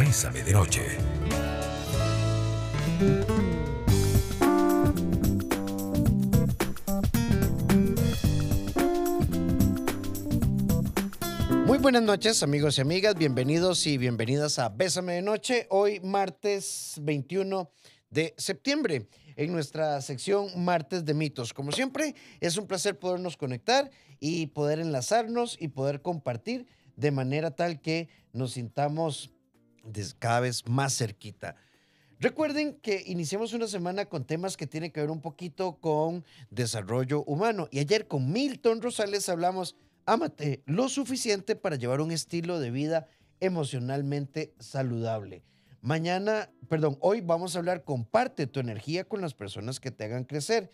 Bésame de Noche. Muy buenas noches amigos y amigas, bienvenidos y bienvenidas a Bésame de Noche, hoy martes 21 de septiembre en nuestra sección Martes de Mitos. Como siempre, es un placer podernos conectar y poder enlazarnos y poder compartir de manera tal que nos sintamos cada vez más cerquita. Recuerden que iniciamos una semana con temas que tienen que ver un poquito con desarrollo humano. Y ayer con Milton Rosales hablamos, ámate lo suficiente para llevar un estilo de vida emocionalmente saludable. Mañana, perdón, hoy vamos a hablar, comparte tu energía con las personas que te hagan crecer.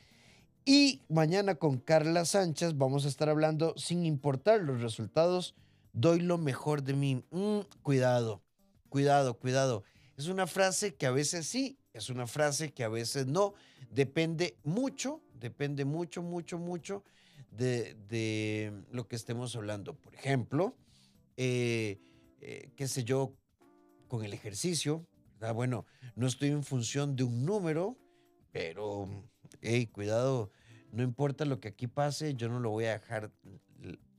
Y mañana con Carla Sánchez vamos a estar hablando, sin importar los resultados, doy lo mejor de mí. Mm, cuidado, cuidado, cuidado. Es una frase que a veces sí, es una frase que a veces no. Depende mucho, depende mucho, mucho, mucho de, lo que estemos hablando. Por ejemplo, eh, eh, qué sé yo, con el ejercicio, Bueno, no estoy en función de un número, pero, hey, cuidado, no importa lo que aquí pase, yo no lo voy a dejar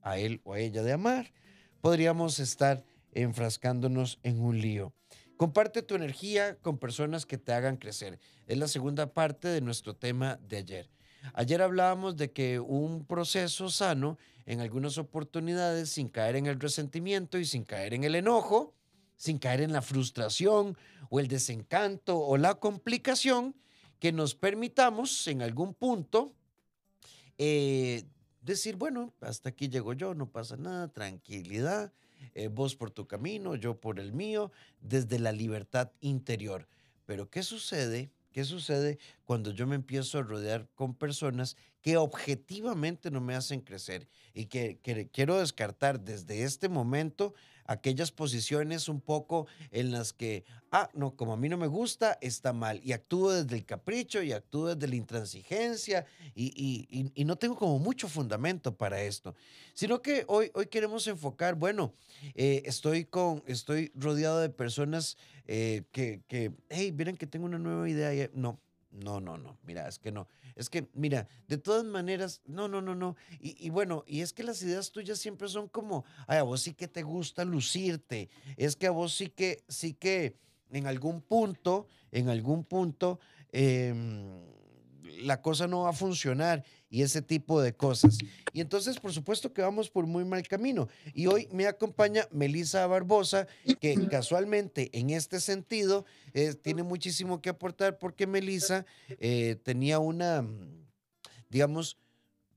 a él o a ella de amar. Podríamos estar enfrascándonos en un lío. Comparte tu energía con personas que te hagan crecer. Es la segunda parte de nuestro tema de ayer. Ayer hablábamos de que un proceso sano, en algunas oportunidades, sin caer en el resentimiento y sin caer en el enojo, sin caer en la frustración o el desencanto o la complicación, que nos permitamos en algún punto eh, decir, bueno, hasta aquí llego yo, no pasa nada, tranquilidad, eh, vos por tu camino, yo por el mío, desde la libertad interior. Pero ¿qué sucede? ¿Qué sucede cuando yo me empiezo a rodear con personas que objetivamente no me hacen crecer y que quiero descartar desde este momento aquellas posiciones un poco en las que, ah, no, como a mí no me gusta, está mal. Y actúo desde el capricho y actúo desde la intransigencia y, no tengo como mucho fundamento para esto. Sino que hoy, hoy queremos enfocar, bueno, eh, estoy, con, estoy rodeado de personas eh, que, que, hey, miren que tengo una nueva idea. No, no, no, no, mira, es que no. Es que, mira, de todas maneras, no, no, no, no. Y, bueno, y es que las ideas tuyas siempre son como, ay, a vos sí que te gusta lucirte. Es que a vos sí que, sí que en algún punto, en algún punto, em, la cosa no va a funcionar y ese tipo de cosas. Y entonces, por supuesto que vamos por muy mal camino. Y hoy me acompaña Melisa Barbosa, que casualmente en este sentido eh, tiene muchísimo que aportar porque Melisa eh, tenía una, digamos,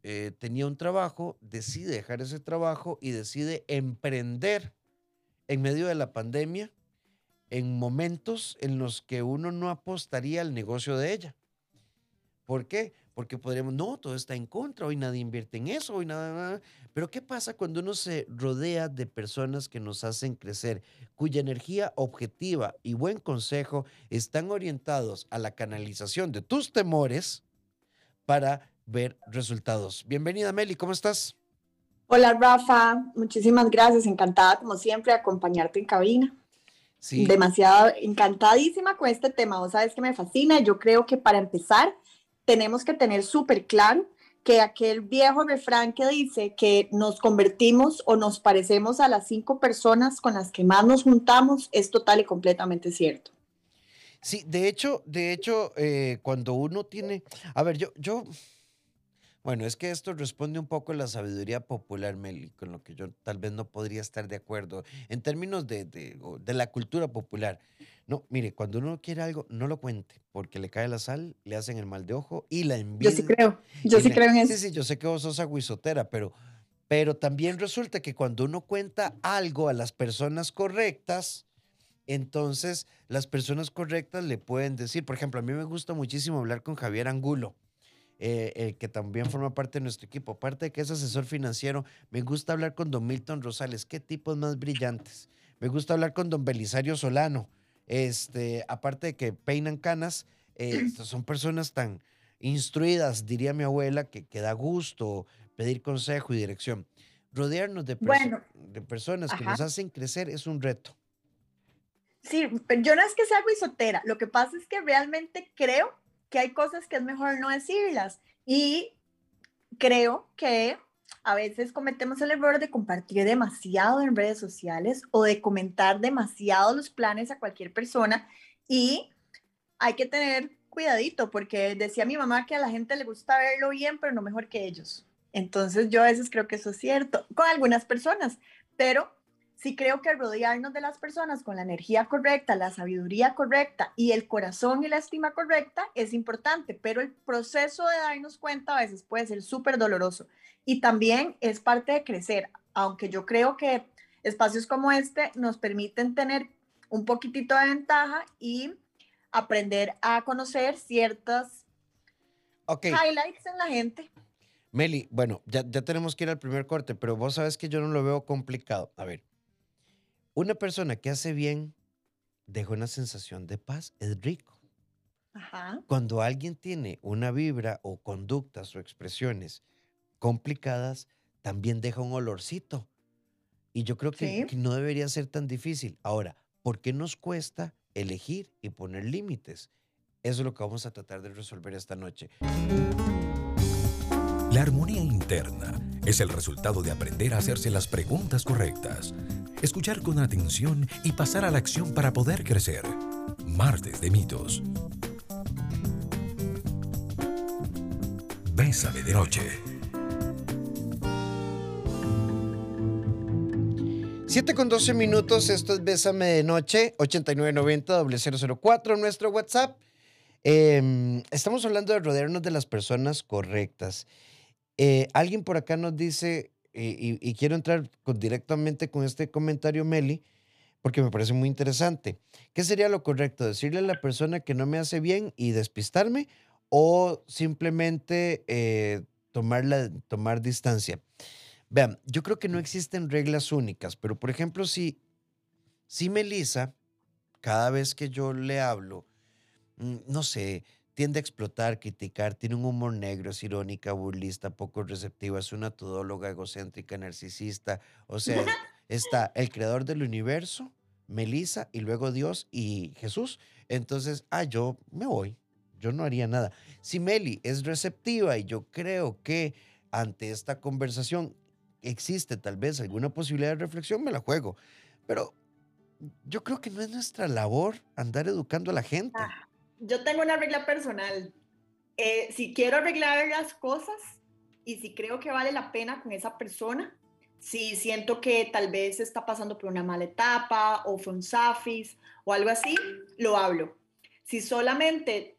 eh, tenía un trabajo, decide dejar ese trabajo y decide emprender en medio de la pandemia en momentos en los que uno no apostaría al negocio de ella. ¿Por qué? Porque podríamos, no, todo está en contra, hoy nadie invierte en eso, hoy nada, nada. Pero ¿qué pasa cuando uno se rodea de personas que nos hacen crecer, cuya energía objetiva y buen consejo están orientados a la canalización de tus temores para ver resultados? Bienvenida, Meli, ¿cómo estás? Hola, Rafa, muchísimas gracias, encantada como siempre acompañarte en cabina. Sí. Demasiado encantadísima con este tema, vos sabes que me fascina, yo creo que para empezar tenemos que tener súper claro que aquel viejo refrán que dice que nos convertimos o nos parecemos a las cinco personas con las que más nos juntamos es total y completamente cierto. Sí, de hecho, de hecho, eh, cuando uno tiene, a ver, yo, yo, bueno, es que esto responde un poco a la sabiduría popular, Meli, con lo que yo tal vez no podría estar de acuerdo en términos de, de, de la cultura popular. No, mire, cuando uno quiere algo, no lo cuente, porque le cae la sal, le hacen el mal de ojo y la envidia. Yo sí creo, yo sí creo en eso. Sí, sí, yo sé que vos sos aguisotera, pero, pero también resulta que cuando uno cuenta algo a las personas correctas, entonces las personas correctas le pueden decir, por ejemplo, a mí me gusta muchísimo hablar con Javier Angulo. Eh, que también forma parte de nuestro equipo. Aparte de que es asesor financiero, me gusta hablar con don Milton Rosales. Qué tipos más brillantes. Me gusta hablar con don Belisario Solano. Este, aparte de que peinan canas, eh, son personas tan instruidas, diría mi abuela, que, que da gusto pedir consejo y dirección. Rodearnos de, de personas que nos hacen crecer es un reto. sí, yo no es que sea guisotera, lo que pasa es que realmente creo que hay cosas que es mejor no decirlas y creo que a veces cometemos el error de compartir demasiado en redes sociales o de comentar demasiado los planes a cualquier persona y hay que tener cuidadito porque decía mi mamá que a la gente le gusta verlo bien, pero no mejor que ellos. Entonces yo a veces creo que eso es cierto con algunas personas, pero sí creo que rodearnos de las personas con la energía correcta, la sabiduría correcta y el corazón y la estima correcta es importante, pero el proceso de darnos cuenta a veces puede ser súper doloroso y también es parte de crecer, aunque yo creo que espacios como este nos permiten tener un poquitito de ventaja y aprender a conocer ciertas highlights en la gente. Meli, bueno, ya, ya tenemos que ir al primer corte, pero vos sabes que yo no lo veo complicado. A ver, una persona que hace bien deja una sensación de paz, es rico. Cuando alguien tiene una vibra o conductas o expresiones complicadas, también deja un olorcito. Y yo creo que, que, no debería ser tan difícil. Ahora, ¿por qué nos cuesta elegir y poner límites? Eso es lo que vamos a tratar de resolver esta noche. La armonía interna es el resultado de aprender a hacerse las preguntas correctas escuchar con atención y pasar a la acción para poder crecer. Martes de mitos. Bésame de noche. 7 con 12 minutos, esto es Bésame de Noche, 8990-004, nuestro WhatsApp. Em, estamos hablando de rodearnos de las personas correctas. Eh, alguien por acá nos dice, y, quiero entrar directamente con este comentario, Meli, porque me parece muy interesante. ¿Qué sería lo correcto? ¿Decirle a la persona que no me hace bien y despistarme o simplemente eh, tomar distancia? Vean, yo creo que no existen reglas únicas, pero por ejemplo, si, si Melissa, cada vez que yo le hablo, mm, no sé, tiende a explotar, criticar, tiene un humor negro, es irónica, burlista, poco receptiva, es una todóloga egocéntrica, narcisista. O sea, está el creador del universo, Melissa, y luego Dios y Jesús. Entonces, ah, yo me voy, yo no haría nada. Si Meli es receptiva y yo creo que ante esta conversación existe tal vez alguna posibilidad de reflexión, me la juego. Pero yo creo que no es nuestra labor andar educando a la gente. Ah, yo tengo una regla personal. Eh, si quiero arreglar las cosas y si creo que vale la pena con esa persona, si siento que tal vez está pasando por una mala etapa o fue un safis o algo así, lo hablo. Si solamente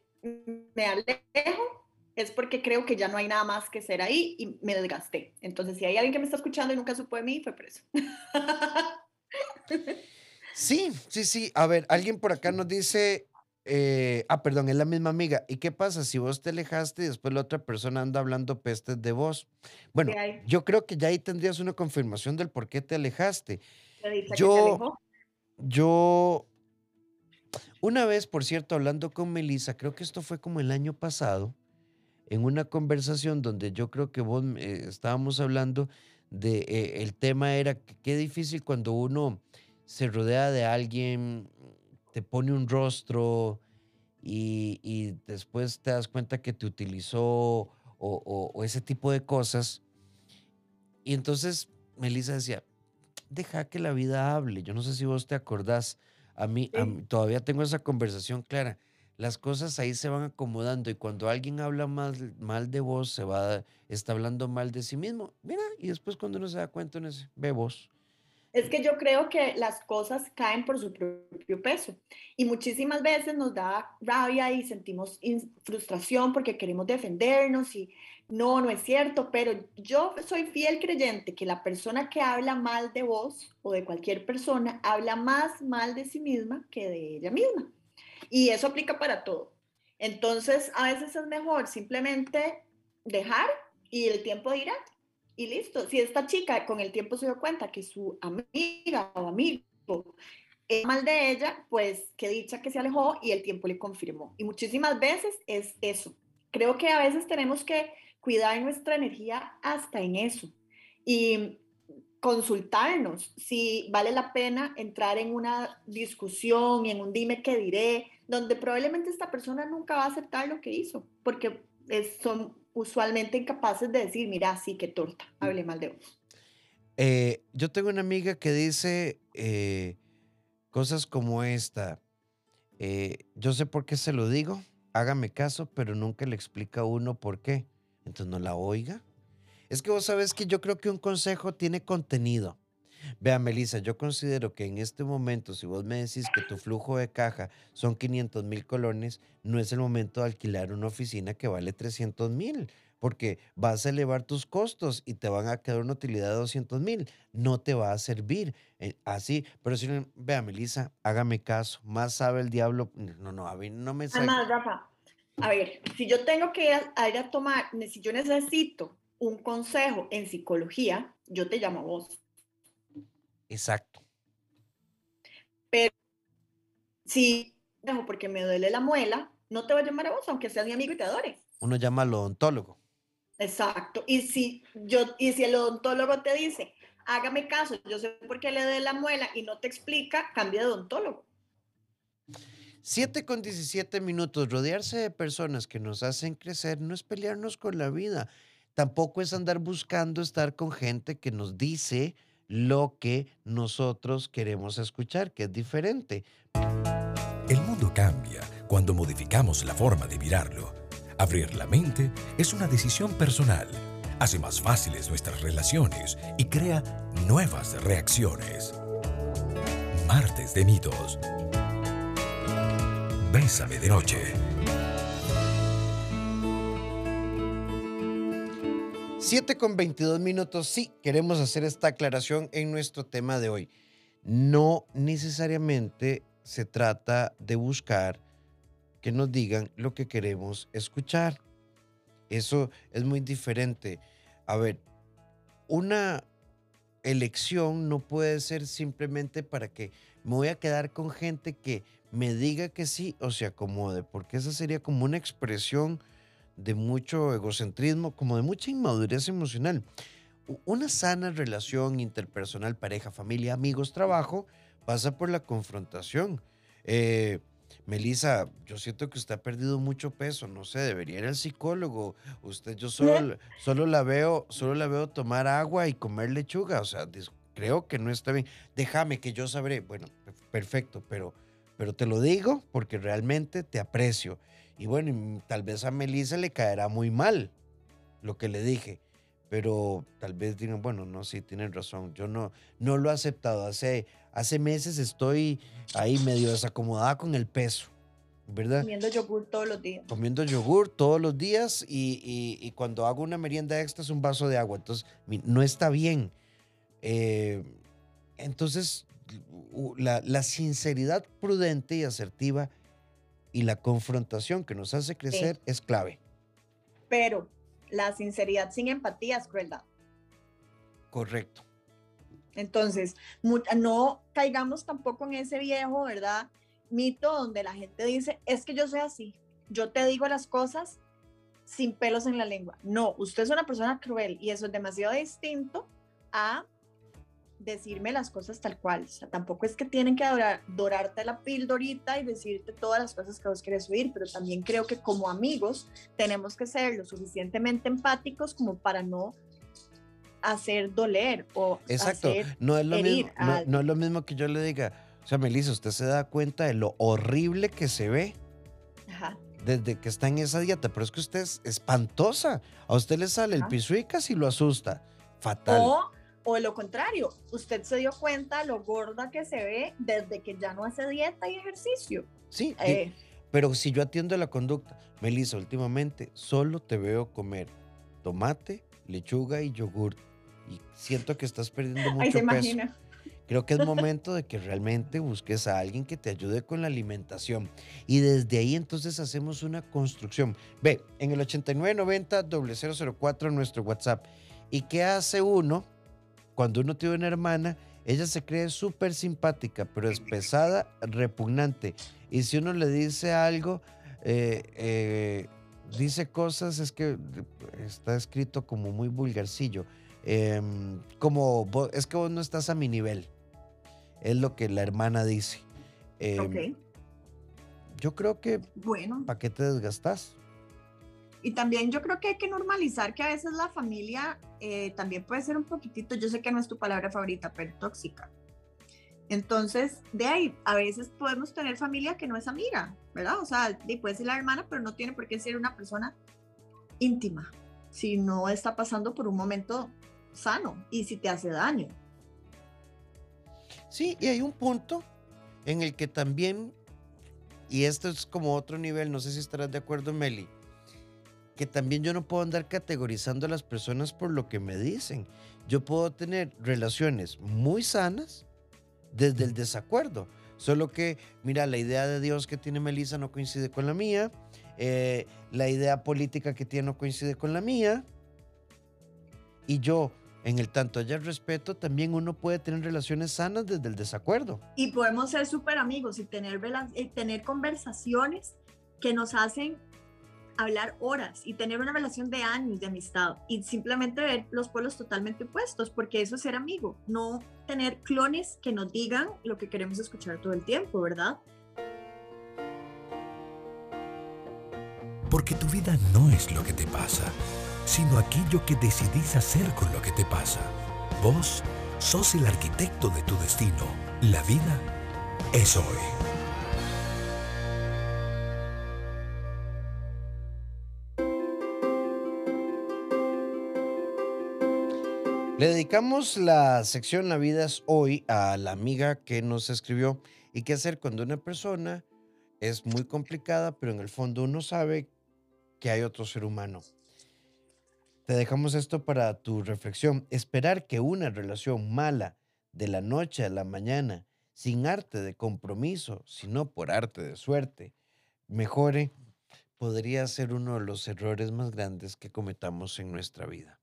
me alejo, es porque creo que ya no hay nada más que ser ahí y me desgasté. Entonces, si hay alguien que me está escuchando y nunca supo de mí, fue preso. Sí, sí, sí. A ver, alguien por acá nos dice, eh, ah, perdón, es la misma amiga. ¿Y qué pasa si vos te alejaste y después la otra persona anda hablando pestes de vos? Bueno, yo creo que ya ahí tendrías una confirmación del por qué te alejaste. Yo, yo, una vez, por cierto, hablando con Melissa, creo que esto fue como el año pasado, en una conversación donde yo creo que vos eh, estábamos hablando de, eh, el tema era que qué difícil cuando uno se rodea de alguien te pone un rostro y, después te das cuenta que te utilizó o, ese tipo de cosas. Y entonces Melissa decía, deja que la vida hable. Yo no sé si vos te acordás. A mí, todavía tengo esa conversación clara. Las cosas ahí se van acomodando y cuando alguien habla mal, mal de vos, se va, está hablando mal de sí mismo. Mira, y después cuando uno se da cuenta, uno dice, ve vos. Es que yo creo que las cosas caen por su propio peso y muchísimas veces nos da rabia y sentimos frustración porque queremos defendernos y no, no es cierto, pero yo soy fiel creyente que la persona que habla mal de vos o de cualquier persona habla más mal de sí misma que de ella misma. Y eso aplica para todo. Entonces, a veces es mejor simplemente dejar y el tiempo dirá, y listo. Si esta chica con el tiempo se dio cuenta que su amiga o amigo es mal de ella, pues qué dicha que se alejó y el tiempo le confirmó. Y muchísimas veces es eso. Creo que a veces tenemos que cuidar nuestra energía hasta en eso. Y consultarnos si vale la pena entrar en una discusión y en un dime qué diré, donde probablemente esta persona nunca va a aceptar lo que hizo, porque son usualmente incapaces de decir, mira, sí, qué torta, hable mal de vos. Eh, yo tengo una amiga que dice eh, cosas como esta, eh, yo sé por qué se lo digo, hágame caso, pero nunca le explica a uno por qué, entonces no la oiga. Es que vos sabes que yo creo que un consejo tiene contenido. Vea, Melissa, yo considero que en este momento, si vos me decís que tu flujo de caja son 500 mil colones, no es el momento de alquilar una oficina que vale 300 mil, porque vas a elevar tus costos y te van a quedar una utilidad de 200 mil. No te va a servir eh, así. Pero si no, vea, Melissa, hágame caso. Más sabe el diablo. No, no, a mí no me sabe. Además, Rafa, a ver, si yo tengo que ir a, ir a tomar, si yo necesito un consejo en psicología, yo te llamo a vos. Exacto. Pero si dejo porque me duele la muela, no te voy a llamar a vos, aunque seas mi amigo y te adore. Uno llama al odontólogo. Exacto. Y si yo, y si el odontólogo te dice, hágame caso, yo sé por qué le duele la muela y no te explica, cambia de odontólogo. 7 con 17 minutos. Rodearse de personas que nos hacen crecer no es pelearnos con la vida tampoco es andar buscando estar con gente que nos dice lo que nosotros queremos escuchar, que es diferente. El mundo cambia cuando modificamos la forma de mirarlo. Abrir la mente es una decisión personal. Hace más fáciles nuestras relaciones y crea nuevas reacciones. Martes de mitos. Bésame de noche. 7 con 22 minutos, sí, queremos hacer esta aclaración en nuestro tema de hoy. No necesariamente se trata de buscar que nos digan lo que queremos escuchar. Eso es muy diferente. A ver, una elección no puede ser simplemente para que me voy a quedar con gente que me diga que sí o se acomode, porque esa sería como una expresión de mucho egocentrismo, como de mucha inmadurez emocional. Una sana relación interpersonal, pareja, familia, amigos, trabajo, pasa por la confrontación. Eh, Melissa, yo siento que usted ha perdido mucho peso, no sé, debería ir al psicólogo. Usted, yo solo, solo la veo, solo la veo tomar agua y comer lechuga, o sea, creo que no está bien. Déjame que yo sabré. Bueno, perfecto, pero, pero te lo digo porque realmente te aprecio. Y bueno, tal vez a Melissa le caerá muy mal lo que le dije. Pero tal vez digan, bueno, no, sí, tienen razón. Yo no, no lo he aceptado. Hace, hace meses estoy ahí medio desacomodada con el peso. ¿verdad? Comiendo yogur todos los días. Comiendo yogur todos los días y, y, cuando hago una merienda extra es un vaso de agua. Entonces, no está bien. Eh, entonces, la, la, sinceridad prudente y asertiva y la confrontación que nos hace crecer es clave. Pero la sinceridad sin empatía es crueldad. Correcto. Entonces, no caigamos tampoco en ese viejo, ¿verdad? Mito donde la gente dice, es que yo soy así, yo te digo las cosas sin pelos en la lengua. No, usted es una persona cruel y eso es demasiado distinto a decirme las cosas tal cual. O sea, tampoco es que tienen que dorarte la pildorita y decirte todas las cosas que vos quieres oír, pero también creo que como amigos tenemos que ser lo suficientemente empáticos como para no hacer doler o Exacto. Hacer no es lo mismo, no, es lo mismo que yo le diga, o sea, Melissa, usted se da cuenta de lo horrible que se ve. Desde que está en esa dieta, pero es que usted es espantosa. A usted le sale el piso y lo asusta. Fatal. O de lo contrario, usted se dio cuenta lo gorda que se ve desde que ya no hace dieta y ejercicio. Sí, eh, pero si yo atiendo la conducta, Melissa, últimamente solo te veo comer tomate, lechuga y yogur y siento que estás perdiendo mucho peso. Creo que es momento de que realmente busques a alguien que te ayude con la alimentación. Y desde ahí entonces hacemos una construcción. Ve, en el 8990 004 nuestro WhatsApp. ¿Y qué hace uno cuando uno tiene una hermana, ella se cree súper simpática, pero es pesada, repugnante. Y si uno le dice algo, eh, eh, dice cosas, es que está escrito como muy vulgarcillo. Em, como es que vos no estás a mi nivel. Es lo que la hermana dice. Em, yo creo que. Bueno. ¿Para qué te desgastas? Y también yo creo que hay que normalizar que a veces la familia eh, también puede ser un poquitito, yo sé que no es tu palabra favorita, pero tóxica. Entonces, de ahí, a veces podemos tener familia que no es amiga, ¿verdad? O sea, puede ser la hermana, pero no tiene por qué ser una persona íntima si no está pasando por un momento sano y si te hace daño. Sí, y hay un punto en el que también, y esto es como otro nivel, no sé si estarás de acuerdo, Meli, que también yo no puedo andar categorizando a las personas por lo que me dicen. Yo puedo tener relaciones muy sanas desde el desacuerdo. Solo que, mira, la idea de Dios que tiene Melissa no coincide con la mía. Eh, la idea política que tiene no coincide con la mía. Y yo, en el tanto haya respeto, también uno puede tener relaciones sanas desde el desacuerdo. Y podemos ser súper amigos y tener, y tener conversaciones que nos hacen hablar horas y tener una relación de años de amistad y simplemente ver los pueblos totalmente opuestos, porque eso es ser amigo, no tener clones que nos digan lo que queremos escuchar todo el tiempo, ¿verdad? Porque tu vida no es lo que te pasa, sino aquello que decidís hacer con lo que te pasa. Vos sos el arquitecto de tu destino. La vida es hoy. Le dedicamos la sección La vida es hoy a la amiga que nos escribió y qué hacer cuando una persona es muy complicada, pero en el fondo uno sabe que hay otro ser humano. Te dejamos esto para tu reflexión. Esperar que una relación mala de la noche a la mañana, sin arte de compromiso, sino por arte de suerte, mejore, podría ser uno de los errores más grandes que cometamos en nuestra vida.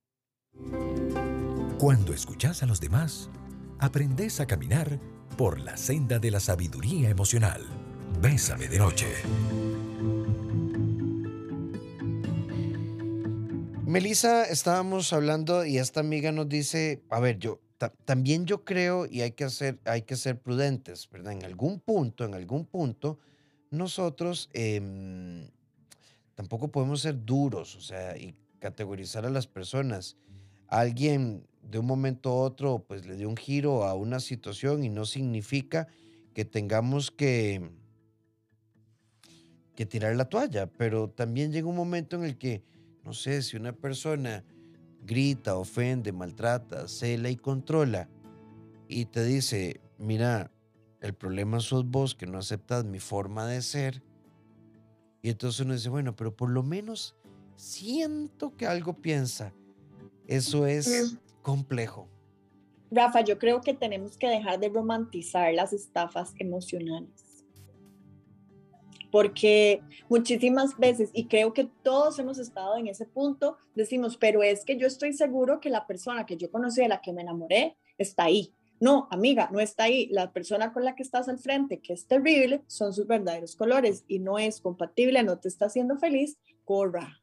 Cuando escuchas a los demás, aprendes a caminar por la senda de la sabiduría emocional. Bésame de noche. Melissa, estábamos hablando y esta amiga nos dice, a ver, yo también yo creo y hay que hacer, hay que ser prudentes, ¿verdad? En algún punto, en algún punto, nosotros em, tampoco podemos ser duros, o sea, y categorizar a las personas. Alguien de un momento a otro pues le dio un giro a una situación y no significa que tengamos que, que tirar la toalla, pero también llega un momento en el que, no sé, si una persona grita, ofende, maltrata, cela y controla y te dice, mira, el problema sos vos que no aceptas mi forma de ser, y entonces uno dice, bueno, pero por lo menos siento que algo piensa. Eso es complejo. Rafa, yo creo que tenemos que dejar de romantizar las estafas emocionales. Porque muchísimas veces, y creo que todos hemos estado en ese punto, decimos, pero es que yo estoy seguro que la persona que yo conocí, de la que me enamoré, está ahí. No, amiga, no está ahí. La persona con la que estás al frente, que es terrible, son sus verdaderos colores y no es compatible, no te está haciendo feliz, corra.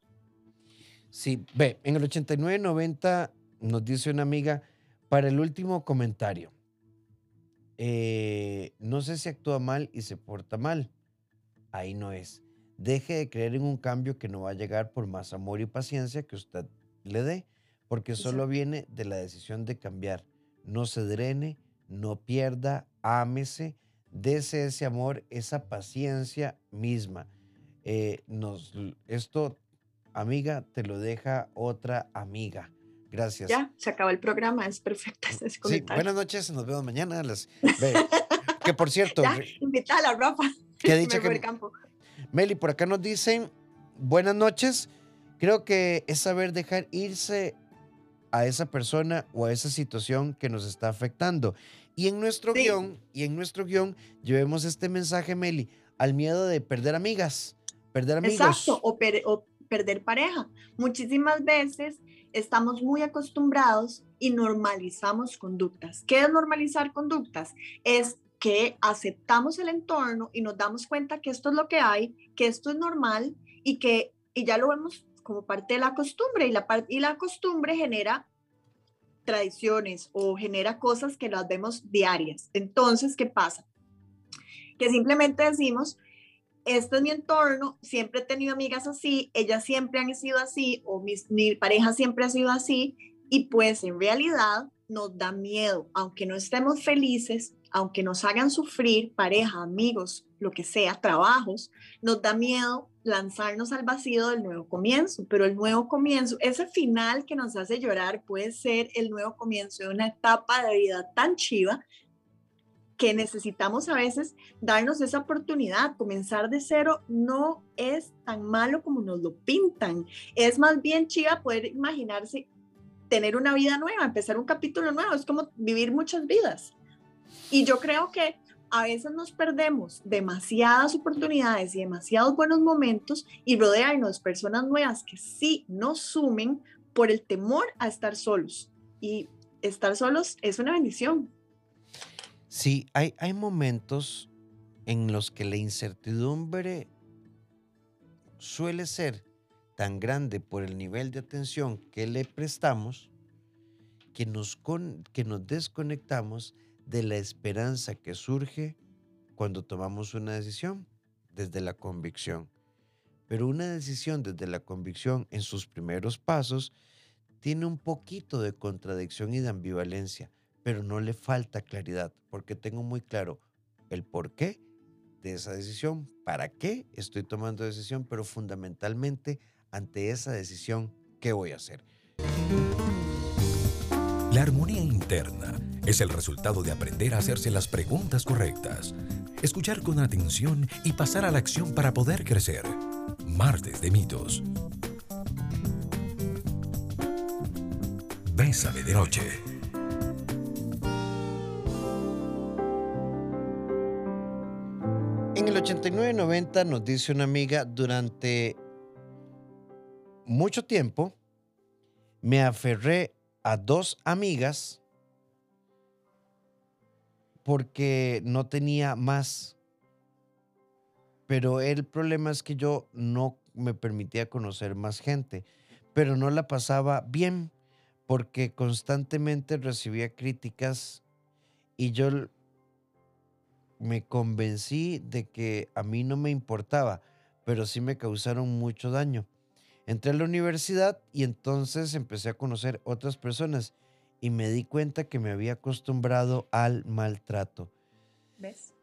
Sí, ve, en el 89-90 nos dice una amiga, para el último comentario, eh, no sé si actúa mal y se porta mal. Ahí no es. Deje de creer en un cambio que no va a llegar por más amor y paciencia que usted le dé, porque solo viene de la decisión de cambiar. No se drene, no pierda, ámese, dese ese amor, esa paciencia misma. Eh, nos, esto, amiga, te lo deja otra amiga. Gracias. Ya, se acaba el programa, es perfecta Sí, buenas noches, nos vemos mañana. que por cierto. ya, invita a la ropa. Que ha dicho que. Campo. Meli, por acá nos dicen, buenas noches. Creo que es saber dejar irse a esa persona o a esa situación que nos está afectando. Y en nuestro guion, y en nuestro guion, llevemos este mensaje, Meli, al miedo de perder amigas, perder amigos. Exacto, o, o perder pareja. Muchísimas veces estamos muy acostumbrados y normalizamos conductas. ¿Qué es normalizar conductas? Es que aceptamos el entorno y nos damos cuenta que esto es lo que hay, que esto es normal y que y ya lo vemos como parte de la costumbre y la, y la costumbre genera tradiciones o genera cosas que las vemos diarias. Entonces, ¿qué pasa? Que simplemente decimos, este es mi entorno, siempre he tenido amigas así, ellas siempre han sido así o mi pareja siempre ha sido así y pues en realidad nos da miedo, aunque no estemos felices, aunque nos hagan sufrir, pareja, amigos, lo que sea, trabajos, nos da miedo lanzarnos al vacío del nuevo comienzo, pero el nuevo comienzo, ese final que nos hace llorar puede ser el nuevo comienzo de una etapa de vida tan chiva que necesitamos a veces darnos esa oportunidad. Comenzar de cero no es tan malo como nos lo pintan. Es más bien chiva poder imaginarse tener una vida nueva, empezar un capítulo nuevo. Es como vivir muchas vidas. Y yo creo que a veces nos perdemos demasiadas oportunidades y demasiados buenos momentos y rodearnos de personas nuevas que sí nos sumen por el temor a estar solos. Y estar solos es una bendición. Sí, hay, hay momentos en los que la incertidumbre suele ser tan grande por el nivel de atención que le prestamos que nos, con, que nos desconectamos de la esperanza que surge cuando tomamos una decisión desde la convicción. Pero una decisión desde la convicción en sus primeros pasos tiene un poquito de contradicción y de ambivalencia, pero no le falta claridad, porque tengo muy claro el por qué de esa decisión, para qué estoy tomando decisión, pero fundamentalmente ante esa decisión, ¿qué voy a hacer? La armonía interna es el resultado de aprender a hacerse las preguntas correctas, escuchar con atención y pasar a la acción para poder crecer. Martes de mitos. Bésame de noche. 8990 nos dice una amiga, durante mucho tiempo me aferré a dos amigas porque no tenía más. Pero el problema es que yo no me permitía conocer más gente, pero no la pasaba bien porque constantemente recibía críticas y yo me convencí de que a mí no me importaba, pero sí me causaron mucho daño. Entré a la universidad y entonces empecé a conocer otras personas y me di cuenta que me había acostumbrado al maltrato. ¿Ves?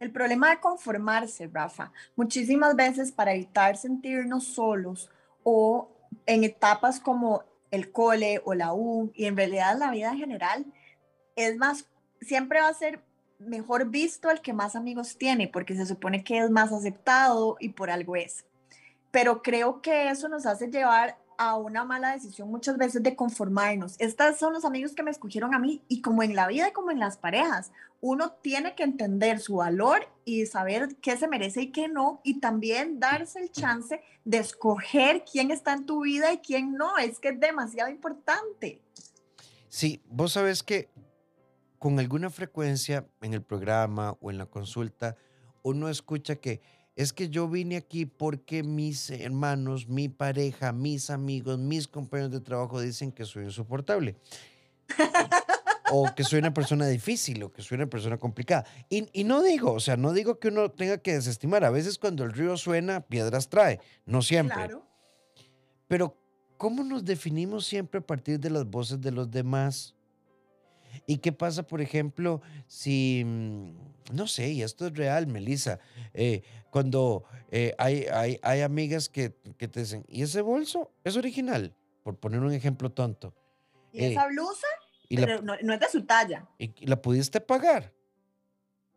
El problema de conformarse, Rafa, muchísimas veces para evitar sentirnos solos o en etapas como el cole o la U y en realidad la vida en general, es más, siempre va a ser mejor visto el que más amigos tiene porque se supone que es más aceptado y por algo es. Pero creo que eso nos hace llevar a una mala decisión muchas veces de conformarnos. Estos son los amigos que me escogieron a mí y como en la vida y como en las parejas, uno tiene que entender su valor y saber qué se merece y qué no y también darse el chance de escoger quién está en tu vida y quién no. Es que es demasiado importante. Sí, vos sabes que con alguna frecuencia en el programa o en la consulta, uno escucha que es que yo vine aquí porque mis hermanos, mi pareja, mis amigos, mis compañeros de trabajo dicen que soy insoportable. o que soy una persona difícil o que soy una persona complicada. Y, y, no digo, o sea, no digo que uno tenga que desestimar. A veces cuando el río suena, piedras trae. No siempre. Claro. Pero, ¿cómo nos definimos siempre a partir de las voces de los demás? ¿Y qué pasa, por ejemplo, si, mm, no sé, y esto es real, Melissa, eh, cuando eh, hay, hay, hay, amigas que, te dicen, ¿y ese bolso es original? Por poner un ejemplo tonto. ¿Y esa eh, blusa? Pero no, es de su talla. ¿Y la pudiste pagar?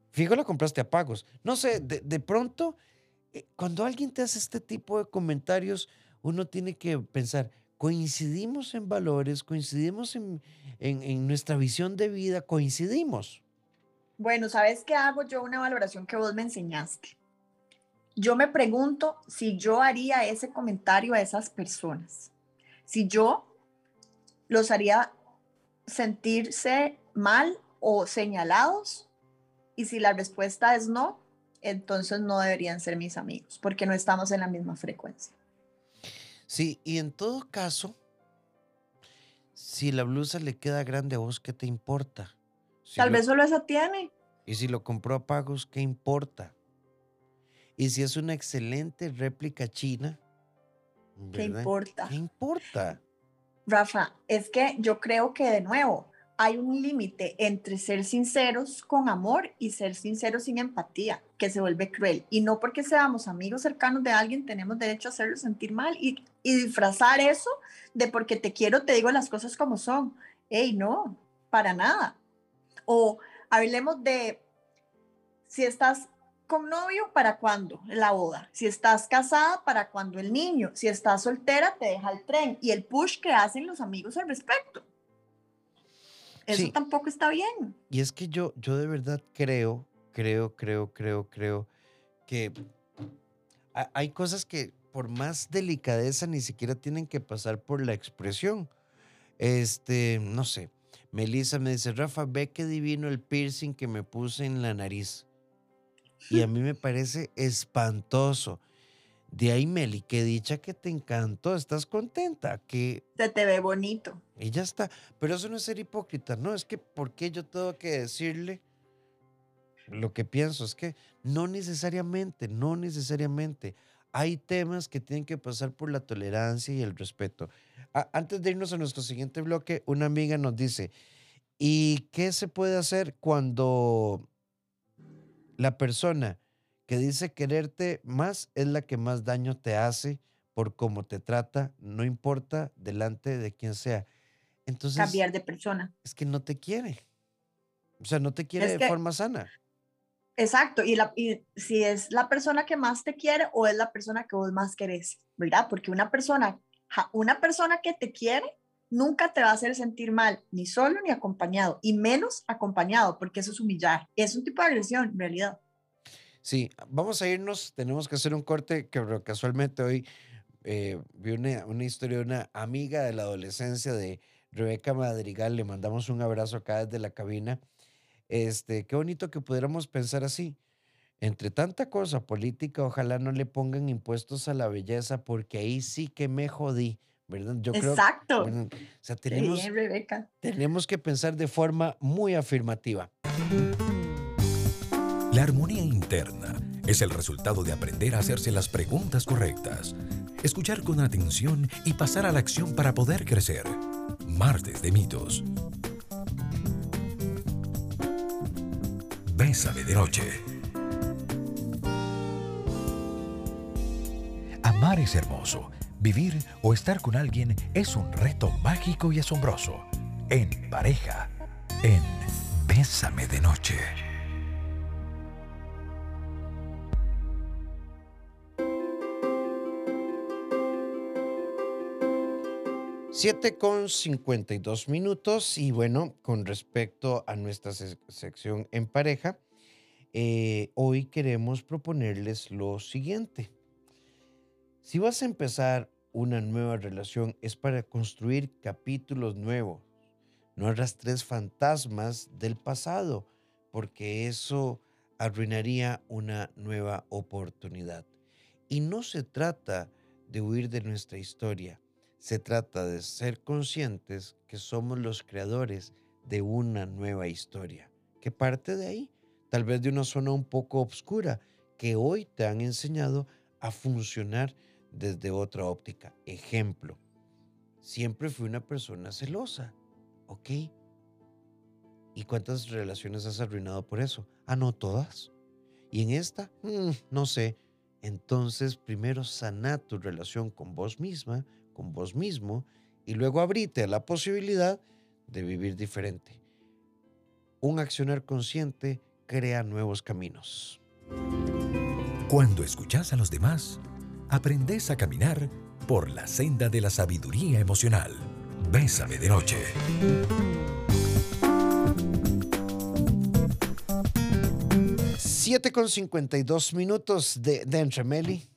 Fijo, la compraste a pagos. No sé, de, de pronto, cuando alguien te hace este tipo de comentarios, uno tiene que pensar, coincidimos en valores, coincidimos en, nuestra visión de vida, coincidimos. Bueno, ¿sabes qué hago yo? Una valoración que vos me enseñaste. Yo me pregunto si yo haría ese comentario a esas personas. Si yo los haría sentirse mal o señalados. Y si la respuesta es no, entonces no deberían ser mis amigos, porque no estamos en la misma frecuencia. Sí, y en todo caso, si la blusa le queda grande a vos, ¿qué te importa? Tal vez solo esa tiene. Y si lo compró a pagos, ¿qué importa? Y si es una excelente réplica china, ¿qué importa? ¿Qué importa? Rafa, es que yo creo que de nuevo hay un límite entre ser sinceros con amor y ser sinceros sin empatía, que se vuelve cruel. Y no porque seamos amigos cercanos de alguien tenemos derecho a hacerlo sentir mal y, disfrazar eso de porque te quiero, te digo las cosas como son. Ey, no, para nada. O hablemos de si estás con novio, ¿para cuándo la boda? Si estás casada, ¿para cuándo el niño? Si estás soltera, te deja el tren y el push que hacen los amigos al respecto. Eso tampoco está bien. Y es que yo, yo de verdad creo, creo, creo, creo, creo que hay cosas que por más delicadeza ni siquiera tienen que pasar por la expresión. Este, no sé. Melissa me dice, Rafa, ve qué divino el piercing que me puse en la nariz. Y a mí me parece espantoso. De ahí, Meli, que dicha que te encantó, estás contenta, que... Se te ve bonito. Y ya está. Pero eso no es ser hipócrita, no, es que ¿por qué yo tengo que decirle lo que pienso? Es que no necesariamente, no necesariamente. Hay temas que tienen que pasar por la tolerancia y el respeto. antes de irnos a nuestro siguiente bloque, una amiga nos dice, ¿y qué se puede hacer cuando la persona que dice quererte más es la que más daño te hace por cómo te trata, no importa delante de quien sea. Entonces, cambiar de persona. Es que no te quiere. O sea, no te quiere de forma sana. Exacto, y, la, y si es la persona que más te quiere o es la persona que vos más querés, ¿verdad? Porque una persona, una persona que te quiere nunca te va a hacer sentir mal, ni solo ni acompañado, y menos acompañado, porque eso es humillar. Es un tipo de agresión, en realidad. Sí, vamos a irnos, tenemos que hacer un corte que casualmente hoy eh, vi una, una, historia de una amiga de la adolescencia de Rebeca Madrigal, le mandamos un abrazo acá desde la cabina. Este, qué bonito que pudiéramos pensar así. Entre tanta cosa política, ojalá no le pongan impuestos a la belleza, porque ahí sí que me jodí, ¿verdad? Yo Exacto. Creo, o sea, tenemos, tenemos que pensar de forma muy afirmativa. La armonía interna es el resultado de aprender a hacerse las preguntas correctas, escuchar con atención y pasar a la acción para poder crecer. Martes de mitos. Bésame de noche. Amar es hermoso. Vivir o estar con alguien es un reto mágico y asombroso. En pareja. En Bésame de noche. 7 con 52 minutos y bueno, con respecto a nuestra sección en pareja, eh, hoy queremos proponerles lo siguiente. Si vas a empezar una nueva relación es para construir capítulos nuevos, no arrastres fantasmas del pasado, porque eso arruinaría una nueva oportunidad. Y no se trata de huir de nuestra historia se trata de ser conscientes que somos los creadores de una nueva historia, que parte de ahí, tal vez de una zona un poco oscura, que hoy te han enseñado a funcionar desde otra óptica. Ejemplo, siempre fui una persona celosa, ¿ok? ¿Y cuántas relaciones has arruinado por eso? Ah, no todas. Y en esta, mm, no sé. Entonces, primero sana tu relación con vos misma, con vos mismo y luego abrite a la posibilidad de vivir diferente. Un accionar consciente crea nuevos caminos. Cuando escuchas a los demás, aprendes a caminar por la senda de la sabiduría emocional. Bésame de noche. Siete con 52 minutos de, de Entremeli.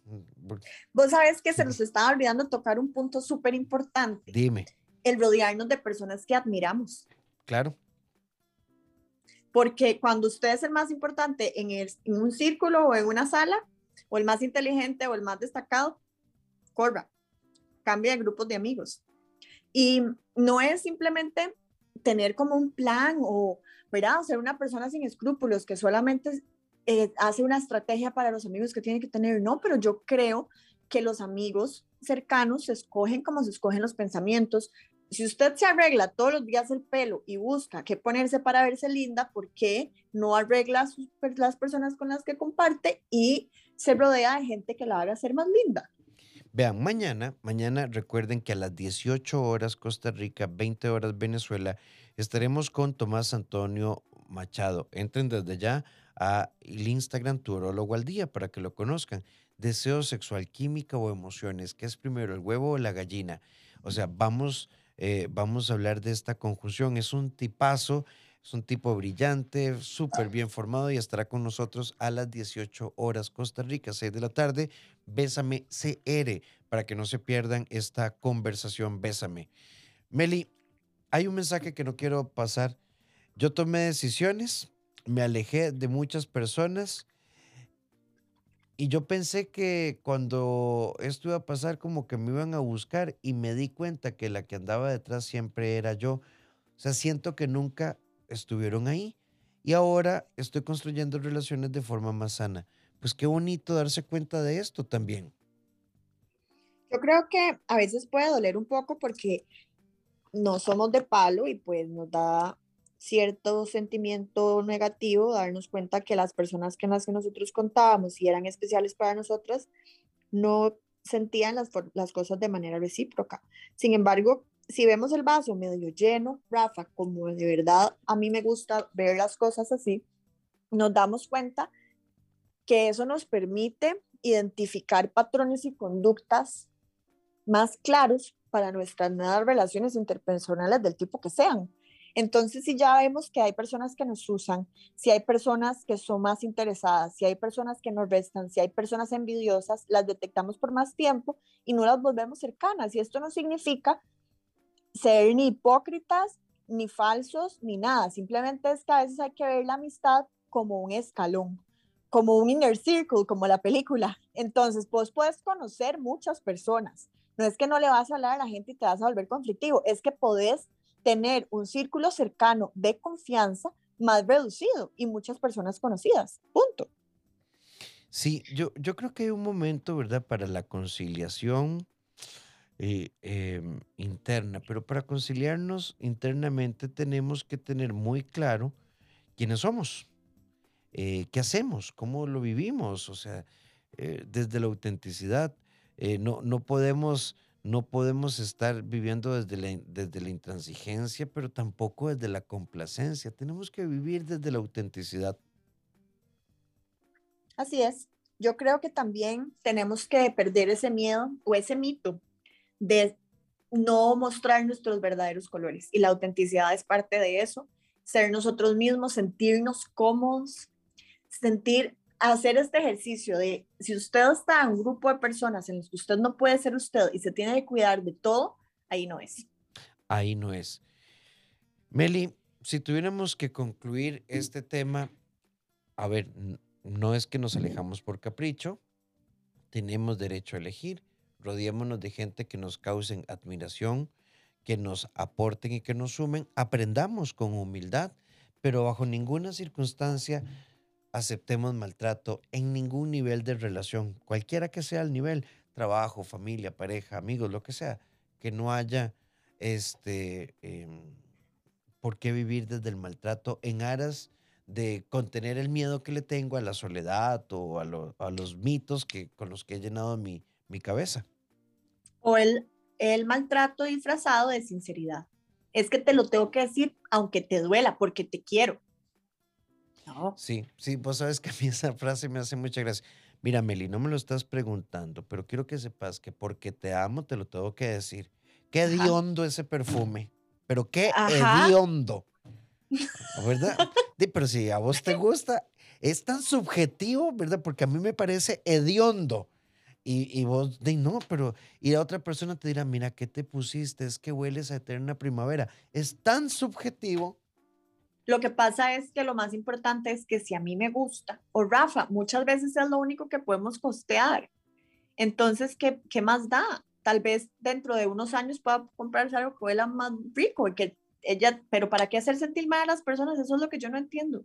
Vos sabes que se nos estaba olvidando tocar un punto súper importante. Dime. El rodearnos de personas que admiramos. Claro. Porque cuando usted es el más importante en, el, en un círculo o en una sala, o el más inteligente o el más destacado, corra, cambia de grupos de amigos. Y no es simplemente tener como un plan o, ¿verdad? ser una persona sin escrúpulos que solamente eh, hace una estrategia para los amigos que tiene que tener. No, pero yo creo que los amigos cercanos se escogen como se escogen los pensamientos. Si usted se arregla todos los días el pelo y busca qué ponerse para verse linda, ¿por qué no arregla las personas con las que comparte y se rodea de gente que la haga ser más linda? Vean, mañana, mañana recuerden que a las 18 horas Costa Rica, 20 horas Venezuela, estaremos con Tomás Antonio Machado. Entren desde ya a el Instagram Turólogo al Día para que lo conozcan. Deseo sexual, química o emociones. ¿Qué es primero, el huevo o la gallina? O sea, vamos, eh, vamos a hablar de esta conjunción. Es un tipazo, es un tipo brillante, súper bien formado y estará con nosotros a las 18 horas Costa Rica, 6 de la tarde. Bésame CR para que no se pierdan esta conversación. Bésame. Meli, hay un mensaje que no quiero pasar. Yo tomé decisiones, me alejé de muchas personas y yo pensé que cuando esto iba a pasar como que me iban a buscar y me di cuenta que la que andaba detrás siempre era yo. O sea, siento que nunca estuvieron ahí y ahora estoy construyendo relaciones de forma más sana. Pues qué bonito darse cuenta de esto también. Yo creo que a veces puede doler un poco porque no somos de palo y pues nos da cierto sentimiento negativo, darnos cuenta que las personas que las que nosotros contábamos y eran especiales para nosotras, no sentían las, las cosas de manera recíproca. Sin embargo, si vemos el vaso medio lleno, Rafa, como de verdad a mí me gusta ver las cosas así, nos damos cuenta que eso nos permite identificar patrones y conductas más claros para nuestras nuevas relaciones interpersonales del tipo que sean. Entonces, si ya vemos que hay personas que nos usan, si hay personas que son más interesadas, si hay personas que nos restan, si hay personas envidiosas, las detectamos por más tiempo y no las volvemos cercanas. Y esto no significa ser ni hipócritas, ni falsos, ni nada. Simplemente es que a veces hay que ver la amistad como un escalón, como un inner circle, como la película. Entonces, vos puedes conocer muchas personas. No es que no le vas a hablar a la gente y te vas a volver conflictivo, es que podés tener un círculo cercano de confianza más reducido y muchas personas conocidas. Punto. Sí, yo, yo creo que hay un momento, ¿verdad?, para la conciliación eh, em, interna, pero para conciliarnos internamente tenemos que tener muy claro quiénes somos, eh, qué hacemos, cómo lo vivimos, o sea, eh, desde la autenticidad. no, no podemos no podemos estar viviendo desde la, desde la intransigencia, pero tampoco desde la complacencia. Tenemos que vivir desde la autenticidad. Así es. Yo creo que también tenemos que perder ese miedo o ese mito de no mostrar nuestros verdaderos colores. Y la autenticidad es parte de eso. Ser nosotros mismos, sentirnos cómodos, sentir hacer este ejercicio de si usted está en un grupo de personas en los que usted no puede ser usted y se tiene que cuidar de todo, ahí no es. Ahí no es. Meli, si tuviéramos que concluir este tema, a ver, no es que nos alejamos por capricho, tenemos derecho a elegir, rodeémonos de gente que nos causen admiración, que nos aporten y que nos sumen, aprendamos con humildad, pero bajo ninguna circunstancia aceptemos maltrato en ningún nivel de relación, cualquiera que sea el nivel, trabajo, familia, pareja, amigos, lo que sea, que no haya este, em, por qué vivir desde el maltrato en aras de contener el miedo que le tengo a la soledad o a, los mitos que, con los que he llenado mi, mi cabeza. O el, el maltrato disfrazado de sinceridad. Es que te lo tengo que decir aunque te duela, porque te quiero. Sí, sí, vos sabes que a mí esa frase me hace mucha gracia. Mira, Meli, no me lo estás preguntando, pero quiero que sepas que porque te amo te lo tengo que decir. Qué hediondo ese perfume, pero qué hediondo. ¿Verdad? pero si a vos te gusta, es tan subjetivo, ¿verdad? Porque a mí me parece hediondo. Y, y vos, de no, pero, y la otra persona te dirá, mira, ¿qué te pusiste? Es que hueles a eterna primavera. Es tan subjetivo lo que pasa es que lo más importante es que si a mí me gusta, o Rafa, muchas veces es lo único que podemos costear. Entonces, ¿qué, qué más da? tal vez dentro de unos años pueda comprarse algo que huela más rico y que ella, pero ¿para qué hacer sentir mal a las personas? Eso es lo que yo no entiendo.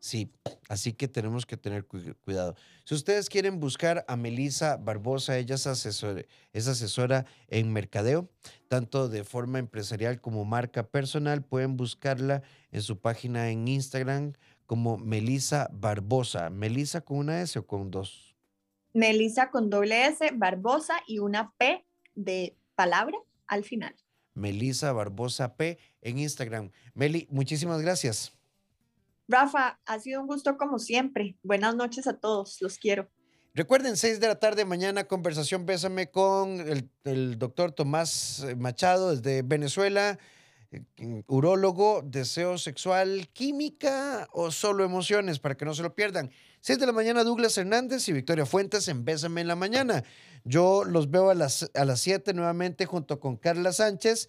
Sí, así que tenemos que tener cuidado. Si ustedes quieren buscar a Melisa Barbosa, ella es asesora, es asesora en mercadeo, tanto de forma empresarial como marca personal. Pueden buscarla en su página en Instagram como Melisa Barbosa. ¿Melisa con una S o con dos? Melisa con doble S, Barbosa y una P de palabra al final. Melisa Barbosa P en Instagram. Meli, muchísimas gracias. Rafa, ha sido un gusto como siempre. Buenas noches a todos, los quiero. Recuerden, 6 de la tarde mañana, conversación Bésame con el, doctor Tomás eh, Machado desde Venezuela, eh, urólogo, deseo sexual, química o solo emociones, para que no se lo pierdan. 6 de la mañana, Douglas Hernández y Victoria Fuentes en Bésame en la mañana. Yo los veo a las, a las 7 nuevamente junto con Carla Sánchez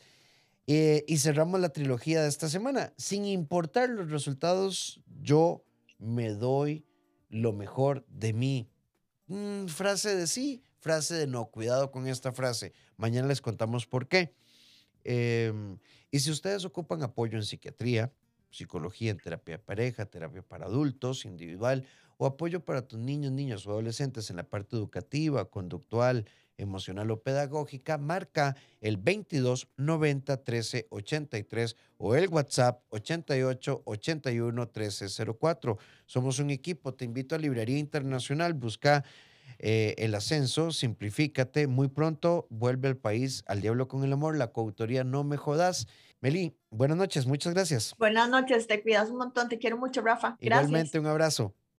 eh, y cerramos la trilogía de esta semana. Sin importar los resultados, yo me doy lo mejor de mí. Mm, frase de sí, frase de no. Cuidado con esta frase. Mañana les contamos por qué. Em, y si ustedes ocupan apoyo en psiquiatría, psicología en terapia de pareja, terapia para adultos, individual, o apoyo para tus niños, niños o adolescentes en la parte educativa, conductual, emocional o pedagógica, marca el 22 90 13 83 o el WhatsApp 88 81 13 04. Somos un equipo, te invito a Librería Internacional, busca eh, el ascenso, simplifícate, muy pronto vuelve al país al diablo con el amor, la coautoría No Me Jodas. Meli, buenas noches, muchas gracias. Buenas noches, te cuidas un montón, te quiero mucho, Rafa. Gracias. Igualmente, un abrazo.